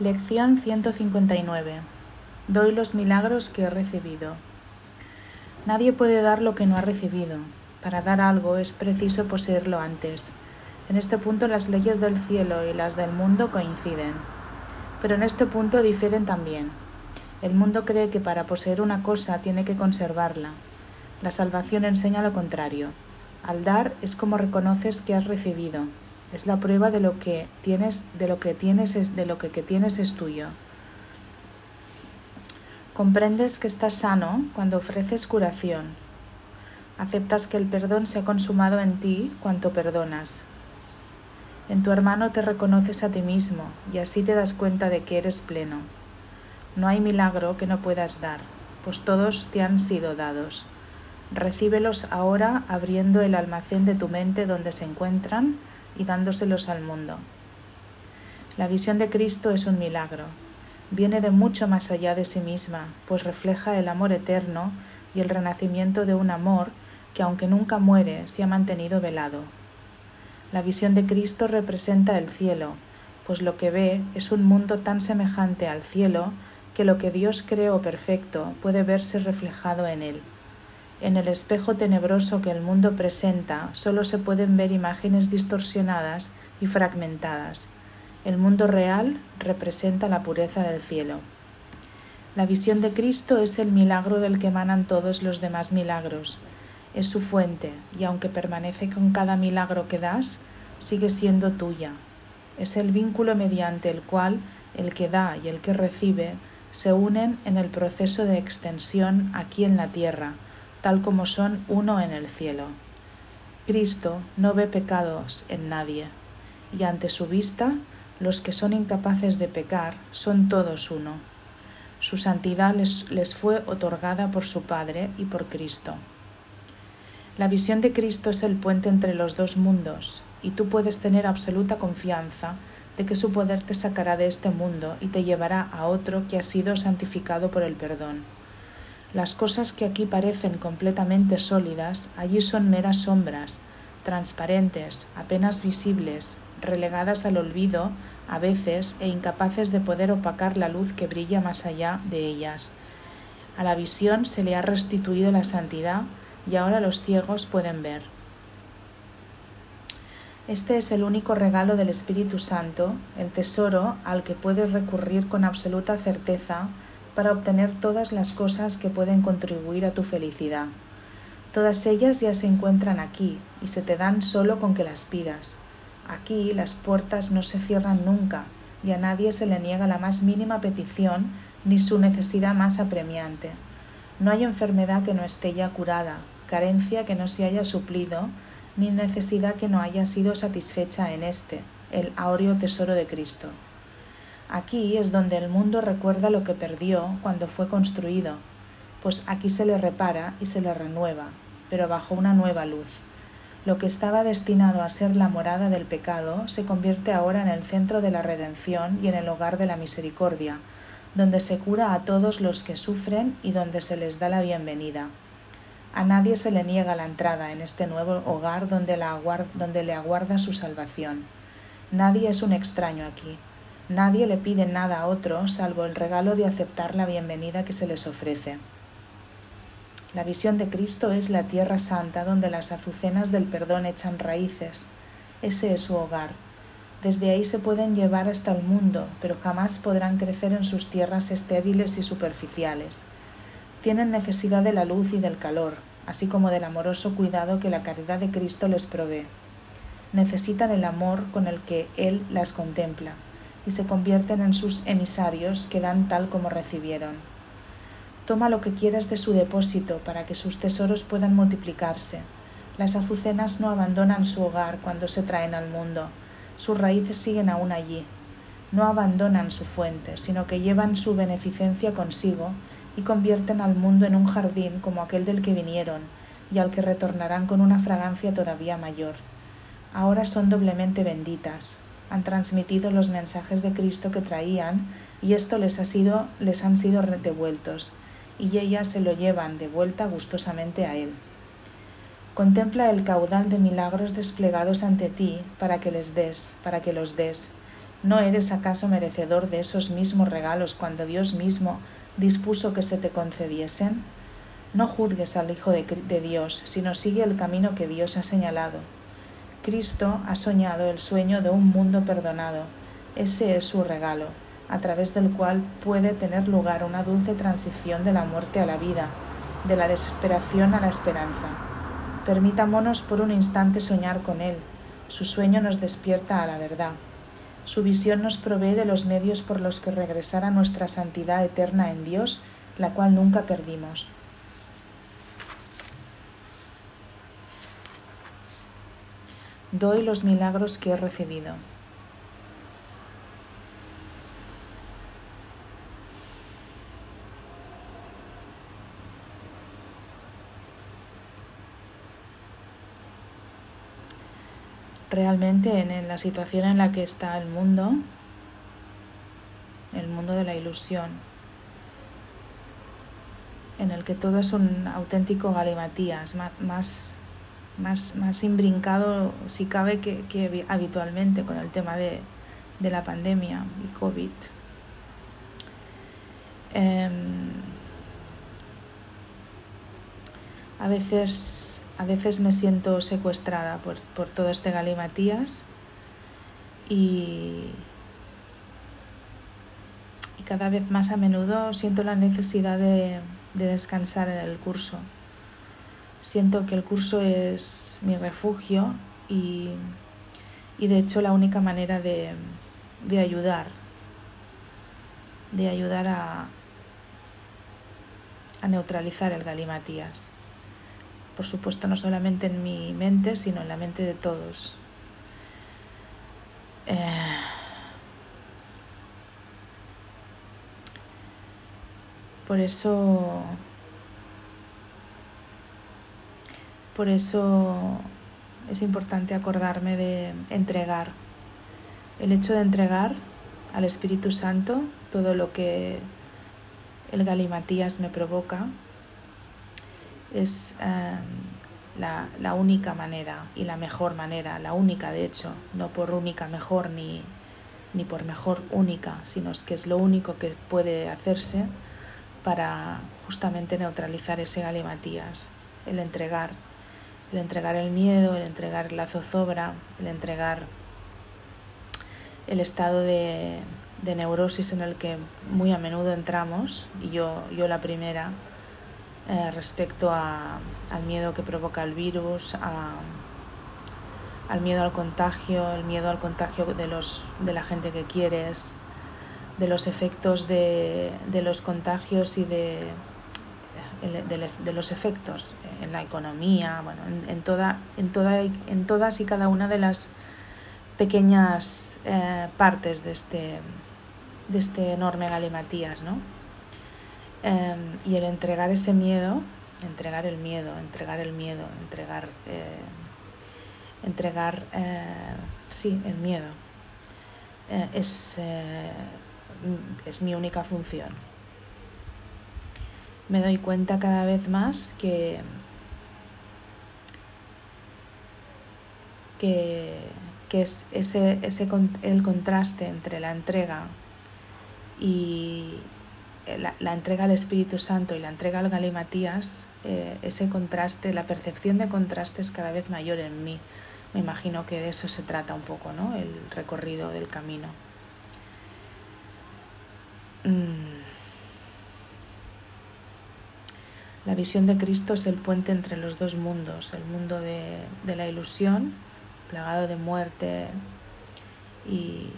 Lección 159. Doy los milagros que he recibido. Nadie puede dar lo que no ha recibido. Para dar algo es preciso poseerlo antes. En este punto las leyes del cielo y las del mundo coinciden. Pero en este punto difieren también. El mundo cree que para poseer una cosa tiene que conservarla. La salvación enseña lo contrario. Al dar es como reconoces que has recibido, es la prueba de lo que tienes, de lo que tienes es de lo que, que tienes es tuyo. Comprendes que estás sano cuando ofreces curación. Aceptas que el perdón se ha consumado en ti cuanto perdonas. En tu hermano te reconoces a ti mismo y así te das cuenta de que eres pleno. No hay milagro que no puedas dar, pues todos te han sido dados. Recíbelos ahora abriendo el almacén de tu mente donde se encuentran y dándoselos al mundo. La visión de Cristo es un milagro. Viene de mucho más allá de sí misma, pues refleja el amor eterno y el renacimiento de un amor que aunque nunca muere, se ha mantenido velado. La visión de Cristo representa el cielo, pues lo que ve es un mundo tan semejante al cielo que lo que Dios creó perfecto puede verse reflejado en él. En el espejo tenebroso que el mundo presenta solo se pueden ver imágenes distorsionadas y fragmentadas. El mundo real representa la pureza del cielo. La visión de Cristo es el milagro del que emanan todos los demás milagros. Es su fuente, y aunque permanece con cada milagro que das, sigue siendo tuya. Es el vínculo mediante el cual el que da y el que recibe se unen en el proceso de extensión aquí en la tierra, tal como son uno en el cielo. Cristo no ve pecados en nadie, y ante su vista los que son incapaces de pecar son todos uno. Su santidad les, fue otorgada por su Padre y por Cristo. La visión de Cristo es el puente entre los dos mundos, y tú puedes tener absoluta confianza de que su poder te sacará de este mundo y te llevará a otro que ha sido santificado por el perdón. Las cosas que aquí parecen completamente sólidas, allí son meras sombras, transparentes, apenas visibles, relegadas al olvido a veces e incapaces de poder opacar la luz que brilla más allá de ellas. A la visión se le ha restituido la santidad y ahora los ciegos pueden ver. Este es el único regalo del Espíritu Santo, el tesoro al que puedes recurrir con absoluta certeza para obtener todas las cosas que pueden contribuir a tu felicidad. Todas ellas ya se encuentran aquí y se te dan solo con que las pidas. Aquí las puertas no se cierran nunca y a nadie se le niega la más mínima petición ni su necesidad más apremiante. No hay enfermedad que no esté ya curada, carencia que no se haya suplido, ni necesidad que no haya sido satisfecha en este, el áureo tesoro de Cristo. Aquí es donde el mundo recuerda lo que perdió cuando fue construido, pues aquí se le repara y se le renueva, pero bajo una nueva luz. Lo que estaba destinado a ser la morada del pecado se convierte ahora en el centro de la redención y en el hogar de la misericordia, donde se cura a todos los que sufren y donde se les da la bienvenida. A nadie se le niega la entrada en este nuevo hogar donde, donde le aguarda su salvación. Nadie es un extraño aquí, Nadie le pide nada a otro salvo el regalo de aceptar la bienvenida que se les ofrece. La visión de Cristo es la tierra santa donde las azucenas del perdón echan raíces. Ese es su hogar. Desde ahí se pueden llevar hasta el mundo, pero jamás podrán crecer en sus tierras estériles y superficiales. Tienen necesidad de la luz y del calor, así como del amoroso cuidado que la caridad de Cristo les provee. Necesitan el amor con el que Él las contempla se convierten en sus emisarios que dan tal como recibieron. Toma lo que quieras de su depósito para que sus tesoros puedan multiplicarse. Las azucenas no abandonan su hogar cuando se traen al mundo, sus raíces siguen aún allí. No abandonan su fuente, sino que llevan su beneficencia consigo y convierten al mundo en un jardín como aquel del que vinieron y al que retornarán con una fragancia todavía mayor. Ahora son doblemente benditas, han transmitido los mensajes de Cristo que traían y esto les, ha sido, les han sido devueltos y ellas se lo llevan de vuelta gustosamente a Él. Contempla el caudal de milagros desplegados ante ti para que les des, para que los des, ¿No eres acaso merecedor de esos mismos regalos cuando Dios mismo dispuso que se te concediesen? No juzgues al Hijo de, Dios, sino sigue el camino que Dios ha señalado. Cristo ha soñado el sueño de un mundo perdonado. Ese es su regalo, a través del cual puede tener lugar una dulce transición de la muerte a la vida, de la desesperación a la esperanza. Permitámonos por un instante soñar con Él. Su sueño nos despierta a la verdad. Su visión nos provee de los medios por los que regresar a nuestra santidad eterna en Dios, la cual nunca perdimos. Doy los milagros que he recibido. realmente en la situación en la que está el mundo, el mundo de la ilusión, en el que todo es un auténtico galimatías, más, más, más imbrincado, si cabe, que, habitualmente con el tema de, la pandemia y COVID. Em, a veces a veces me siento secuestrada por, todo este galimatías y, y, cada vez más a menudo siento la necesidad de, descansar en el curso. Siento que el curso es mi refugio y, de hecho la única manera de, de ayudar, de ayudar a, a neutralizar el galimatías por supuesto no solamente en mi mente, sino en la mente de todos. Eh, por eso, por eso es importante acordarme de entregar. El hecho de entregar al Espíritu Santo todo lo que el galimatías me provoca es em, la, única manera y la mejor manera, la única de hecho, no por única mejor ni, ni por mejor única, sino que es lo único que puede hacerse para justamente neutralizar ese galimatías, el entregar, el entregar el miedo, el entregar la zozobra, el entregar el estado de, de neurosis en el que muy a menudo entramos, y yo, yo la primera, eh, respecto al miedo que provoca el virus, al miedo al contagio, el miedo al contagio de, los, de la gente que quieres, de los efectos de, los contagios y de, de, los efectos en la economía, bueno, en, toda, en, toda, en todas y cada una de las pequeñas eh, partes de este, de este enorme galimatías, ¿no? Em, y el entregar ese miedo, entregar el miedo, entregar el miedo, entregar, eh, entregar, eh, sí, el miedo, eh, es, es mi única función. Me doy cuenta cada vez más que, que, que es ese, ese, el contraste entre la entrega y, eh, la, entrega al Espíritu Santo y la entrega al Galimatías, eh, ese contraste, la percepción de contraste es cada vez mayor en mí. Me imagino que de eso se trata un poco, ¿no? El recorrido del camino. Mm. La visión de Cristo es el puente entre los dos mundos, el mundo de, de la ilusión, plagado de muerte y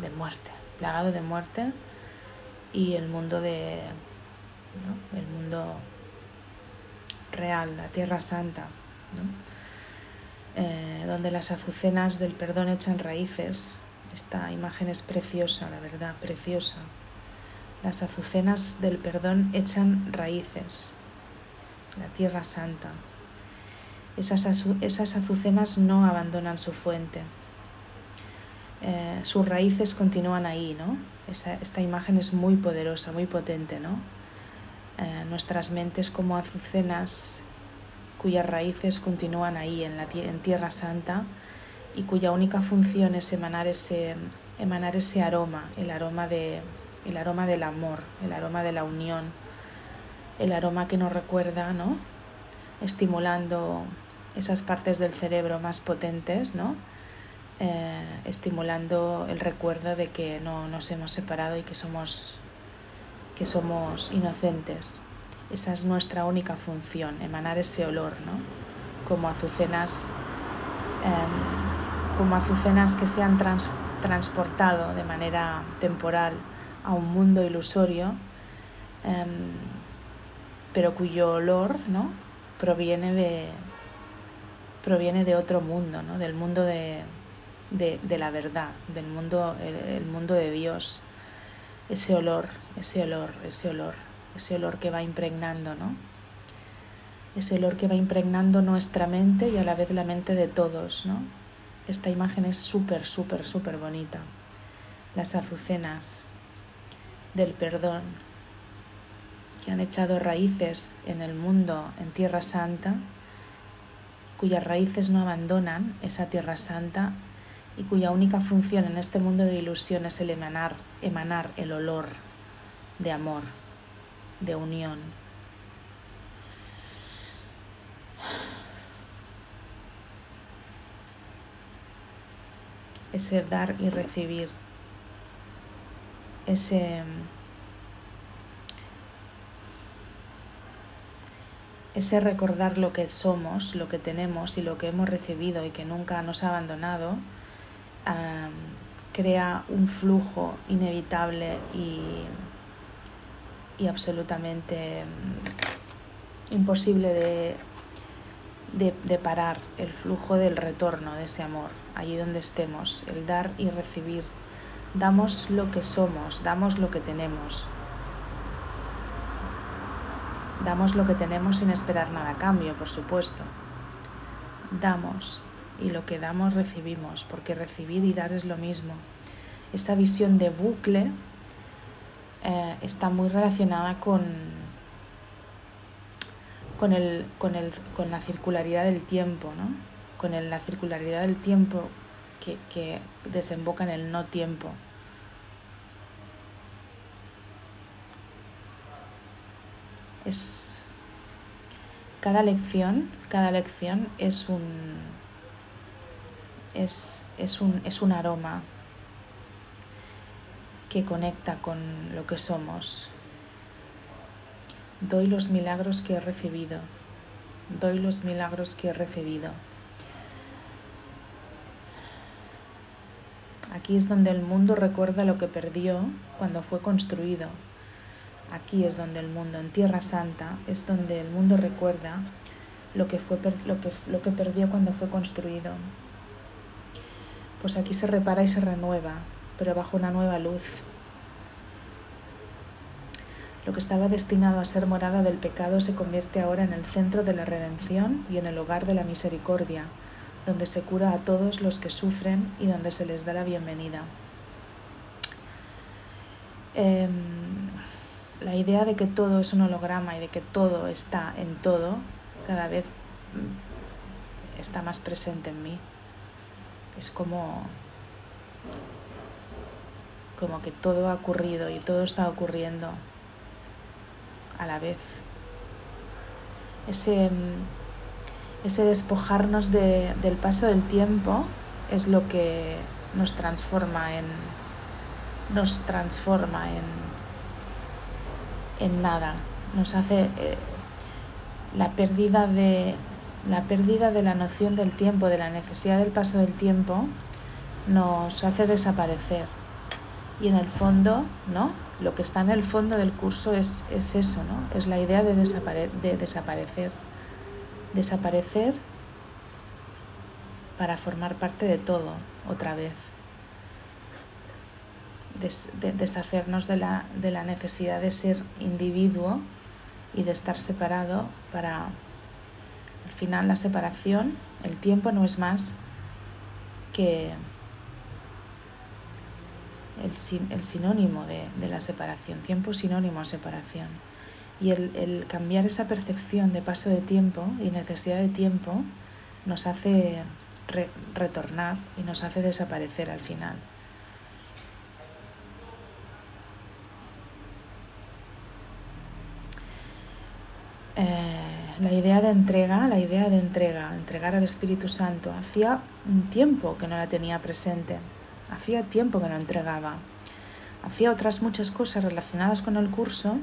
de muerte, plagado de muerte y el mundo de el mundo real, la tierra santa, eh, donde las azucenas del perdón echan raíces. Esta imagen es preciosa, la verdad, preciosa. Las azucenas del perdón echan raíces, la tierra santa. Esas, esas azucenas no abandonan su fuente, eh, sus raíces continúan ahí, ¿no? Esta, imagen es muy poderosa, muy potente, ¿no? Eh, nuestras mentes como azucenas cuyas raíces continúan ahí en, la, en Tierra Santa y cuya única función es emanar ese, emanar ese aroma, el aroma, de, el aroma del amor, el aroma de la unión, el aroma que nos recuerda, ¿no? estimulando esas partes del cerebro más potentes, ¿no? Eh, estimulando el recuerdo de que no nos hemos separado y que somos, que somos inocentes. Esa es nuestra única función, emanar ese olor, ¿no? como azucenas, em, como azucenas que se han transportado de manera temporal a un mundo ilusorio, em, pero cuyo olor ¿no? proviene de, proviene de otro mundo, ¿no? del mundo de, de, la verdad, del mundo, el, mundo de Dios. Ese olor, ese olor, ese olor, ese olor que va impregnando, ¿no? Ese olor que va impregnando nuestra mente y a la vez la mente de todos, ¿no? Esta imagen es súper, súper, súper bonita. Las azucenas del perdón que han echado raíces en el mundo, en Tierra Santa, cuyas raíces no abandonan esa tierra santa y cuya única función en este mundo de ilusión es el emanar, emanar el olor de amor, de unión. Ese dar y recibir, ese ese recordar lo que somos, lo que tenemos y lo que hemos recibido y que nunca nos ha abandonado, crea un flujo inevitable y, y absolutamente mm, imposible de, de, de, parar el flujo del retorno de ese amor, allí donde estemos, el dar y recibir. Damos lo que somos, damos lo que tenemos. Damos lo que tenemos sin esperar nada a cambio, por supuesto. Damos y lo que damos recibimos, porque recibir y dar es lo mismo. Esa visión de bucle eh, está muy relacionada con, con, el, con, el, con, la circularidad del tiempo, ¿no? con la circularidad del tiempo que, que desemboca en el no tiempo. Es cada lección, cada lección es un es, es, un, es un aroma que conecta con lo que somos. Doy los milagros que he recibido. Doy los milagros que he recibido. Aquí es donde el mundo recuerda lo que perdió cuando fue construido. Aquí es donde el mundo, en Tierra Santa, es donde el mundo recuerda lo que, fue, lo que, lo que perdió cuando fue construido. Pues aquí se repara y se renueva, pero bajo una nueva luz. Lo que estaba destinado a ser morada del pecado se convierte ahora en el centro de la redención y en el hogar de la misericordia, donde se cura a todos los que sufren y donde se les da la bienvenida. Em, la idea de que todo es un holograma y de que todo está en todo cada vez mm, está más presente en mí. Es como como que todo ha ocurrido y todo está ocurriendo a la vez. Ese, mm, ese despojarnos de, del paso del tiempo es lo que nos transforma en nos transforma en en nada, nos hace eh, la pérdida de la pérdida de la noción del tiempo, de la necesidad del paso del tiempo, nos hace desaparecer. Y en el fondo, ¿no? Lo que está en el fondo del curso es, es eso, ¿no? Es la idea de, de desaparecer. Desaparecer para formar parte de todo otra vez deshacernos de la, de la necesidad de ser individuo y de estar separado para al final la separación, el tiempo no es más que el, el sinónimo de, de, la separación, tiempo sinónimo a separación. Y el, cambiar esa percepción de paso de tiempo y necesidad de tiempo nos hace retornar y nos hace desaparecer al final. Eh, la idea de entrega, la idea de entrega, entregar al Espíritu Santo, hacía un tiempo que no la tenía presente, hacía tiempo que no entregaba. Hacía otras muchas cosas relacionadas con el curso,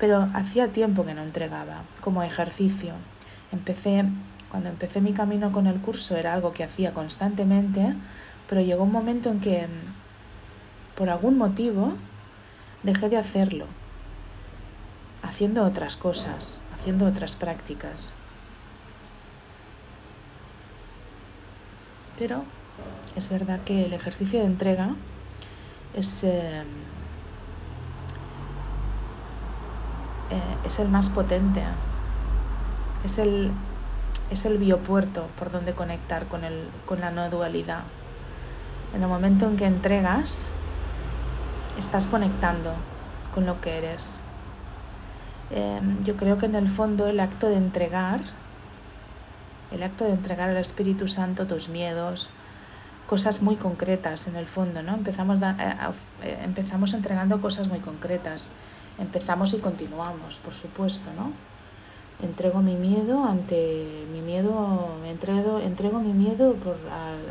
pero hacía tiempo que no entregaba, como ejercicio. Empecé, cuando empecé mi camino con el curso era algo que hacía constantemente, pero llegó un momento en que, por algún motivo, dejé de hacerlo, haciendo otras cosas, haciendo otras prácticas. Pero es verdad que el ejercicio de entrega es, eh, eh, es el más potente, es el, es el biopuerto por donde conectar con, el, con la no dualidad. En el momento en que entregas, estás conectando con lo que eres. Em, yo creo que en el fondo el acto de entregar, el acto de entregar al Espíritu Santo tus miedos, cosas muy concretas en el fondo, ¿no? Empezamos, eh, eh, empezamos entregando cosas muy concretas, empezamos y continuamos, por supuesto, ¿no? Entrego mi miedo ante mi miedo, entrego, entrego mi miedo por,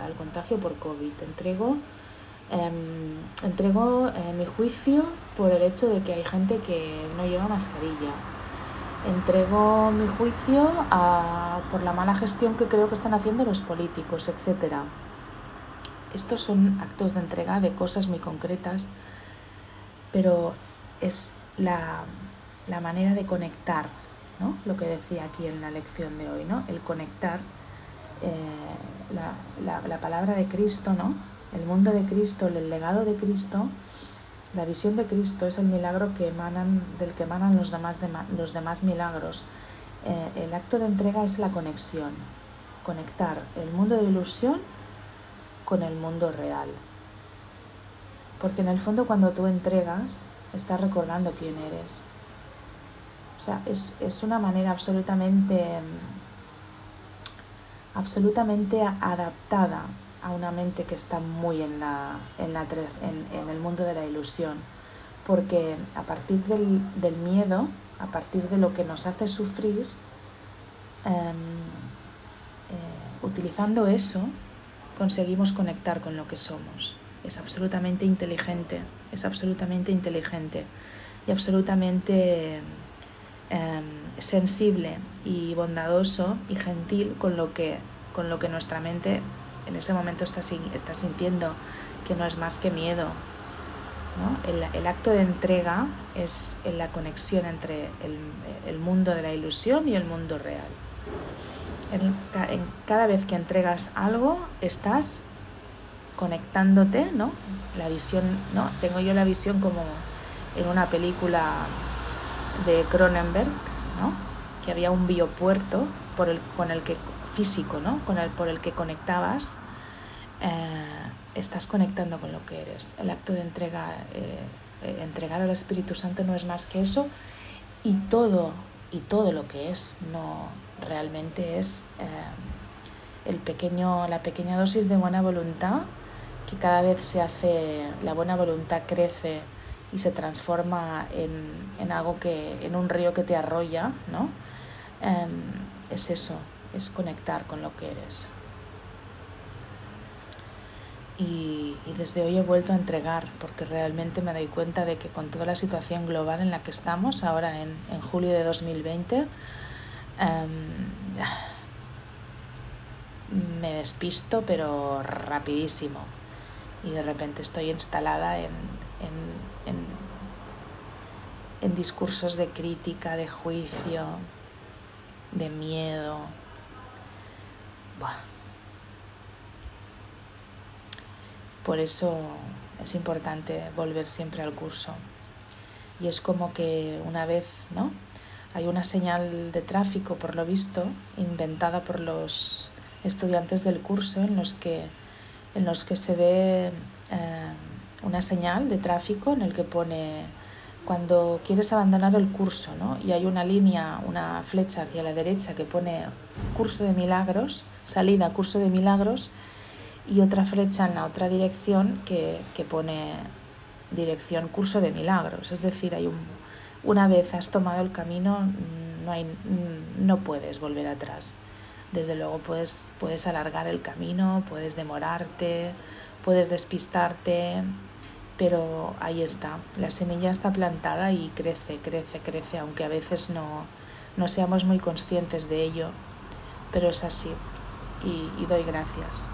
al, contagio por COVID, entrego, em, entrego eh, mi juicio por el hecho de que hay gente que no lleva mascarilla, entrego mi juicio por la mala gestión que creo que están haciendo los políticos, etcétera. Estos son actos de entrega de cosas muy concretas, pero es la, manera de conectar, ¿no? lo que decía aquí en la lección de hoy, ¿no? el conectar eh, la, la, palabra de Cristo, ¿no? el mundo de Cristo, el legado de Cristo, la visión de Cristo es el milagro que emanan, del que emanan los demás, los demás milagros. Eh, el acto de entrega es la conexión, conectar el mundo de ilusión con el mundo real. Porque en el fondo cuando tú entregas, estás recordando quién eres. O sea, es, una manera absolutamente, absolutamente adaptada a una mente que está muy en, la, en, la, en, el mundo de la ilusión. Porque a partir del, del, miedo, a partir de lo que nos hace sufrir, em, eh, utilizando eso, conseguimos conectar con lo que somos. Es absolutamente inteligente, es absolutamente inteligente y absolutamente em, sensible y bondadoso y gentil con lo que, con lo que nuestra mente en ese momento está, está sintiendo, que no es más que miedo. El, el, acto de entrega es la conexión entre el, el mundo de la ilusión y el mundo real en, cada vez que entregas algo estás conectándote, ¿no? La visión, ¿no? Tengo yo la visión como en una película de Cronenberg, ¿no? Que había un biopuerto por el, con el que físico, ¿no? Con el, por el que conectabas, eh, estás conectando con lo que eres. El acto de entrega, eh, eh, entregar al Espíritu Santo no es más que eso y todo y todo lo que es no realmente es el pequeño, la pequeña dosis de buena voluntad que cada vez se hace, la buena voluntad crece y se transforma en, algo que, en un río que te arrolla, ¿no? Em, es eso, es conectar con lo que eres. Y, desde hoy he vuelto a entregar porque realmente me doy cuenta de que con toda la situación global en la que estamos ahora en, en julio de 2020, Em, me despisto, pero rapidísimo. Y de repente estoy instalada en, en, discursos de crítica, de juicio, de miedo. Por eso es importante volver siempre al curso. Y es como que una vez, ¿no? Hay una señal de tráfico, por lo visto, inventada por los estudiantes del curso en los que, en los que se ve eh, una señal de tráfico en el que pone cuando quieres abandonar el curso ¿no? y hay una línea, una flecha hacia la derecha que pone curso de milagros, salida curso de milagros, y otra flecha en la otra dirección que, que pone dirección curso de milagros. Es decir, hay un, una vez has tomado el camino, no, hay, no puedes volver atrás. Desde luego puedes, puedes alargar el camino, puedes demorarte, puedes despistarte, pero ahí está, la semilla está plantada y crece, crece, crece, aunque a veces no, no seamos muy conscientes de ello, pero es así y, y doy gracias.